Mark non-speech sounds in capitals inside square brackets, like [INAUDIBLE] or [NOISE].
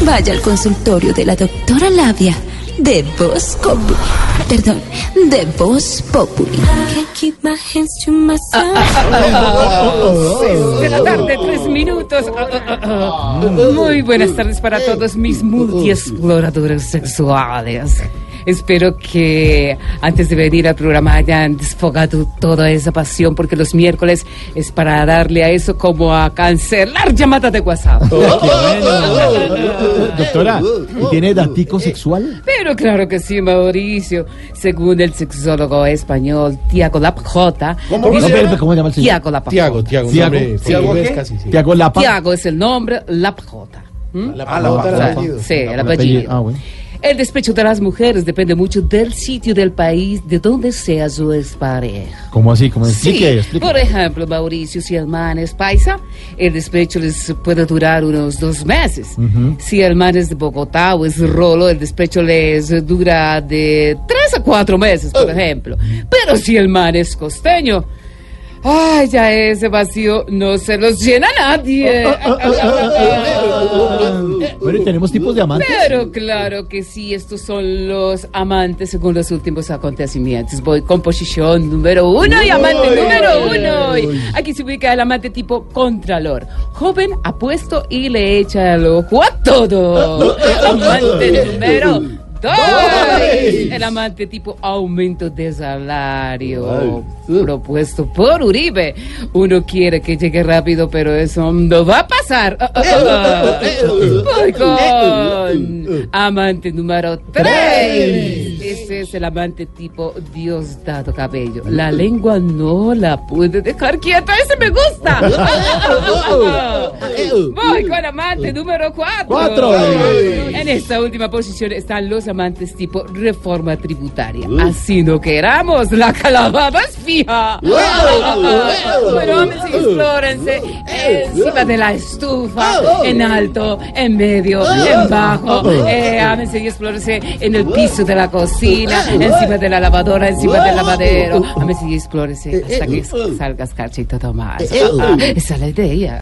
Vaya al consultorio de la doctora Labia de Voz Populi. Perdón, de Voz Populi. Can't keep my hands to myself. Seis de la tarde, tres minutos. Ah, ah, ah. Muy buenas tardes para todos mis multiexploradores sexuales. Espero que antes de venir al programa hayan desfogado toda esa pasión, porque los miércoles es para darle a eso como a cancelar llamadas de WhatsApp. Doctora, ¿tiene datico sexual? Pero claro que sí, Mauricio. Según el sexólogo español Tiago Lapjota. ¿Cómo, dice- No, pero, ¿cómo se llama el señor? Tiago Lapjota. Tiago, Tiago. Tiago Lapa. Tiago es el nombre, Lapjota. ¿Mm? Ah, la. Sí, el apellido. apellido. Ah, bueno. El despecho de las mujeres depende mucho del sitio del país de donde sea su expareja. ¿Cómo así? ¿Cómo explique? Sí, por ejemplo, Mauricio, si el man es paisa, el despecho les puede durar unos dos meses. Si el man es de Bogotá o es rolo, el despecho les dura de tres a cuatro meses, por ejemplo. Pero si el man es costeño, ay, ya ese vacío no se los llena nadie. Bueno, ¿y tenemos tipos de amantes? Pero claro que sí, estos son los amantes según los últimos acontecimientos. Voy con posición número uno y amante número uno. Y Aquí se ubica el amante tipo Contralor. Joven, apuesto y le echa el ojo a todo. [LAUGHS] Amante número el amante tipo aumento de salario propuesto por Uribe. Uno quiere que llegue rápido, pero eso no va a pasar. Oh, oh, oh. Con amante número 3. Este es el amante tipo Dios dado Cabello. La lengua no la pude dejar quieta. Ese me gusta. [LAUGHS] Voy con amante número 4. 4 esta última posición están los amantes tipo reforma tributaria. Así no queramos, la calabaza es fija. Bueno, [LAUGHS] explórense. Encima de la estufa, en alto, en medio, en bajo. Eh, ámense y explórense en el piso de la cocina, encima de la lavadora, encima del lavadero. Ámense y explórense hasta que salgas cachito Tomás. Esa es la idea.